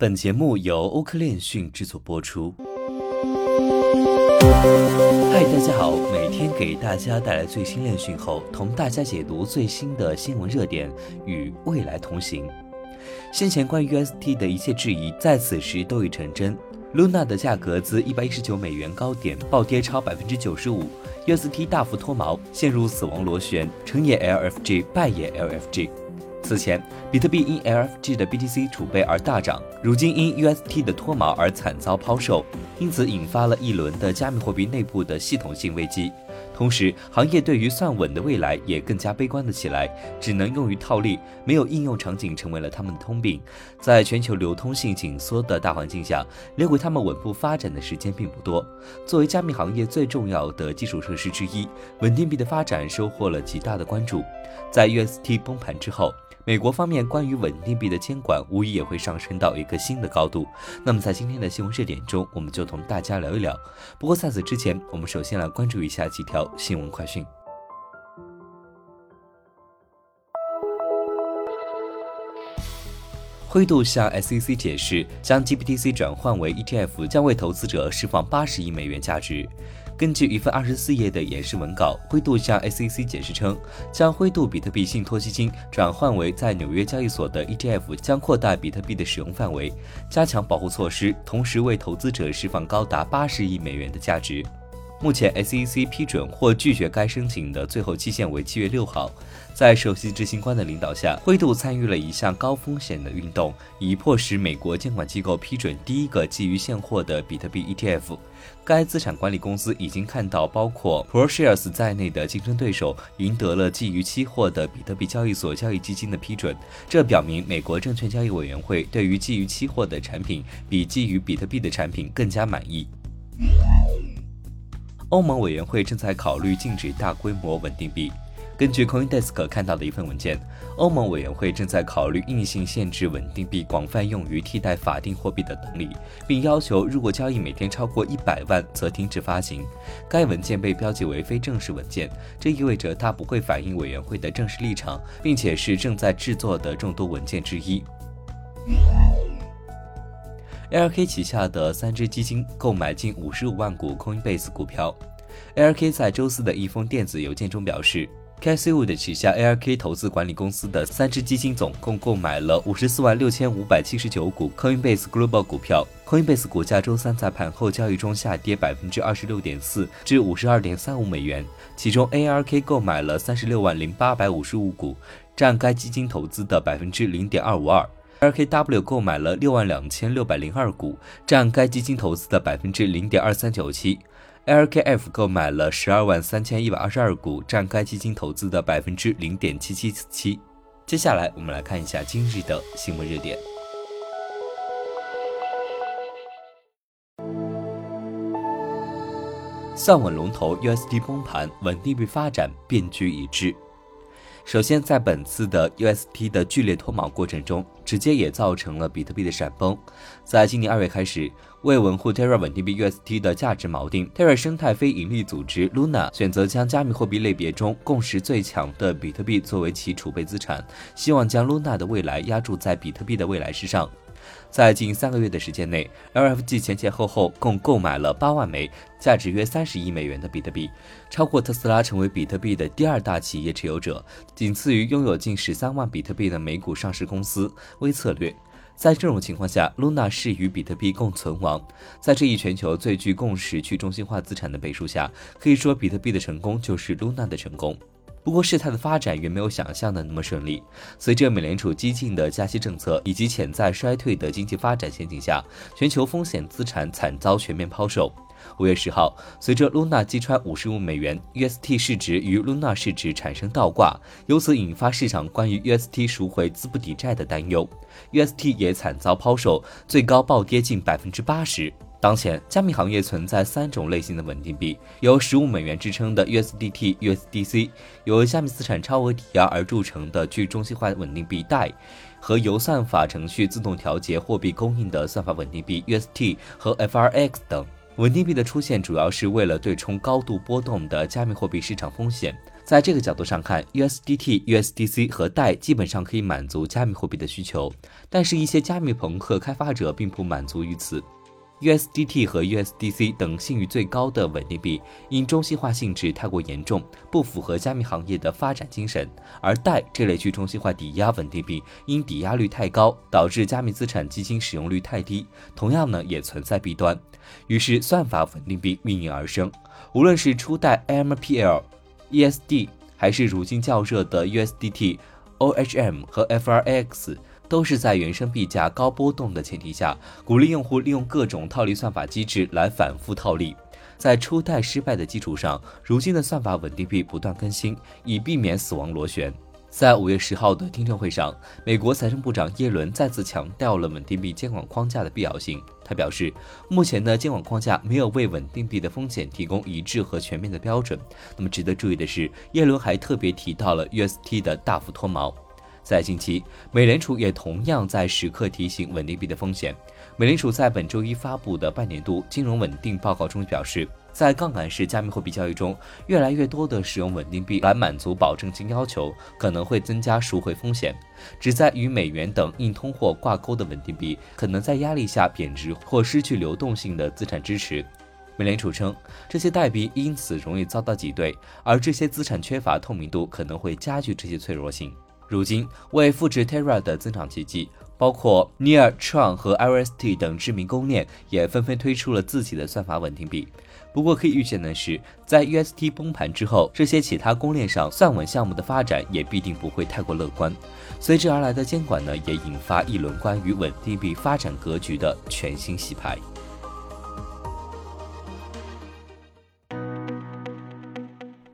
本节目由欧科链讯制作播出。嗨，大家好，每天给大家带来最新链讯后，同大家解读最新的新闻热点，与未来同行。先前关于 UST 的一切质疑，在此时都已成真。Luna 的价格自一百一十九美元高点暴跌超百分之九十五，UST 大幅脱锚，陷入死亡螺旋，成也 LFG，败也 LFG。此前，比特币因 LFG 的 BTC 储备而大涨，如今因 UST 的脱锚而惨遭抛售，因此引发了一轮的加密货币内部的系统性危机。同时，行业对于算稳的未来也更加悲观了起来，只能用于套利，没有应用场景成为了他们的通病。在全球流通性紧缩的大环境下，留给他们稳步发展的时间并不多。作为加密行业最重要的基础设施之一，稳定币的发展收获了极大的关注。在 UST 崩盘之后。美国方面关于稳定币的监管，无疑也会上升到一个新的高度。那么，在今天的新闻热点中，我们就同大家聊一聊。不过，在此之前，我们首先来关注一下几条新闻快讯。灰度向 SEC 解释，将 GBTC 转换为 ETF 将为投资者释放八十亿美元价值。根据一份二十四页的演示文稿，灰度向 SEC 解释称，将灰度比特币信托基金转换为在纽约交易所的 ETF，将扩大比特币的使用范围，加强保护措施，同时为投资者释放高达八十亿美元的价值。目前，SEC 批准或拒绝该申请的最后期限为七月六号。在首席执行官的领导下，灰度参与了一项高风险的运动，以迫使美国监管机构批准第一个基于现货的比特币 ETF。该资产管理公司已经看到包括 ProShares 在内的竞争对手赢得了基于期货的比特币交易所交易基金的批准，这表明美国证券交易委员会对于基于期货的产品比基于比特币的产品更加满意。欧盟委员会正在考虑禁止大规模稳定币。根据 CoinDesk 看到的一份文件，欧盟委员会正在考虑硬性限制稳定币广泛用于替代法定货币的能力，并要求如果交易每天超过一百万，则停止发行。该文件被标记为非正式文件，这意味着它不会反映委员会的正式立场，并且是正在制作的众多文件之一。ARK 旗下的三只基金购买近五十五万股 Coinbase 股票。ARK 在周四的一封电子邮件中表示，Casewood 旗下 ARK 投资管理公司的三只基金总共购买了五十四万六千五百七十九股 Coinbase Global 股票。Coinbase 股价周三在盘后交易中下跌百分之二十六点四，至五十二点三五美元。其中，ARK 购买了三十六万零八百五十五股，占该基金投资的百分之零点二五二。LKW 购买了六万两千六百零二股，占该基金投资的百分之零点二三九七。LKF 购买了十二万三千一百二十二股，占该基金投资的百分之零点七七七。接下来，我们来看一下今日的新闻热点。算稳龙头 USD 崩盘，稳定币发展变局已至。首先，在本次的 UST 的剧烈脱锚过程中，直接也造成了比特币的闪崩。在今年二月开始，为维护 Terra 稳定币 UST 的价值锚定，Terra 生态非盈利组织 Luna 选择将加密货币类别中共识最强的比特币作为其储备资产，希望将 Luna 的未来压注在比特币的未来之上。在近三个月的时间内，LFG 前前后后共购买了八万枚，价值约三十亿美元的比特币，超过特斯拉成为比特币的第二大企业持有者，仅次于拥有近十三万比特币的美股上市公司微策略。在这种情况下，Luna 是与比特币共存亡。在这一全球最具共识去中心化资产的背书下，可以说比特币的成功就是 Luna 的成功。不过，事态的发展远没有想象的那么顺利。随着美联储激进的加息政策以及潜在衰退的经济发展前景下，全球风险资产惨遭全面抛售。五月十号，随着 Luna 击穿五十五美元，UST 市值与 Luna 市值产生倒挂，由此引发市场关于 UST 赎回资不抵债的担忧，UST 也惨遭抛售，最高暴跌近百分之八十。当前，加密行业存在三种类型的稳定币：由十五美元支撑的 USDT、USDC，由加密资产超额抵押而铸成的去中心化稳定币贷和由算法程序自动调节货币供应的算法稳定币 UST 和 FRX 等。稳定币的出现主要是为了对冲高度波动的加密货币市场风险。在这个角度上看，USDT、USDC 和代基本上可以满足加密货币的需求，但是，一些加密朋克开发者并不满足于此。USDT 和 USDC 等信誉最高的稳定币，因中心化性质太过严重，不符合加密行业的发展精神；而代这类去中心化抵押稳定币，因抵押率太高，导致加密资产基金使用率太低，同样呢也存在弊端。于是算法稳定币应运而生。无论是初代 AMPL、ESD，还是如今较热的 USDT、OHM 和 FRX。都是在原生币价高波动的前提下，鼓励用户利用各种套利算法机制来反复套利。在初代失败的基础上，如今的算法稳定币不断更新，以避免死亡螺旋。在五月十号的听证会上，美国财政部长耶伦再次强调了稳定币监管框架的必要性。他表示，目前的监管框架没有为稳定币的风险提供一致和全面的标准。那么值得注意的是，耶伦还特别提到了 UST 的大幅脱锚。在近期，美联储也同样在时刻提醒稳定币的风险。美联储在本周一发布的半年度金融稳定报告中表示，在杠杆式加密货币交易中，越来越多的使用稳定币来满足保证金要求，可能会增加赎回风险。只在与美元等硬通货挂钩的稳定币，可能在压力下贬值或失去流动性的资产支持。美联储称，这些代币因此容易遭到挤兑，而这些资产缺乏透明度，可能会加剧这些脆弱性。如今，为复制 Terra 的增长奇迹，包括 Near、Tron 和 IRST 等知名公链也纷纷推出了自己的算法稳定币。不过，可以预见的是，在 UST 崩盘之后，这些其他公链上算稳项目的发展也必定不会太过乐观。随之而来的监管呢，也引发一轮关于稳定币发展格局的全新洗牌。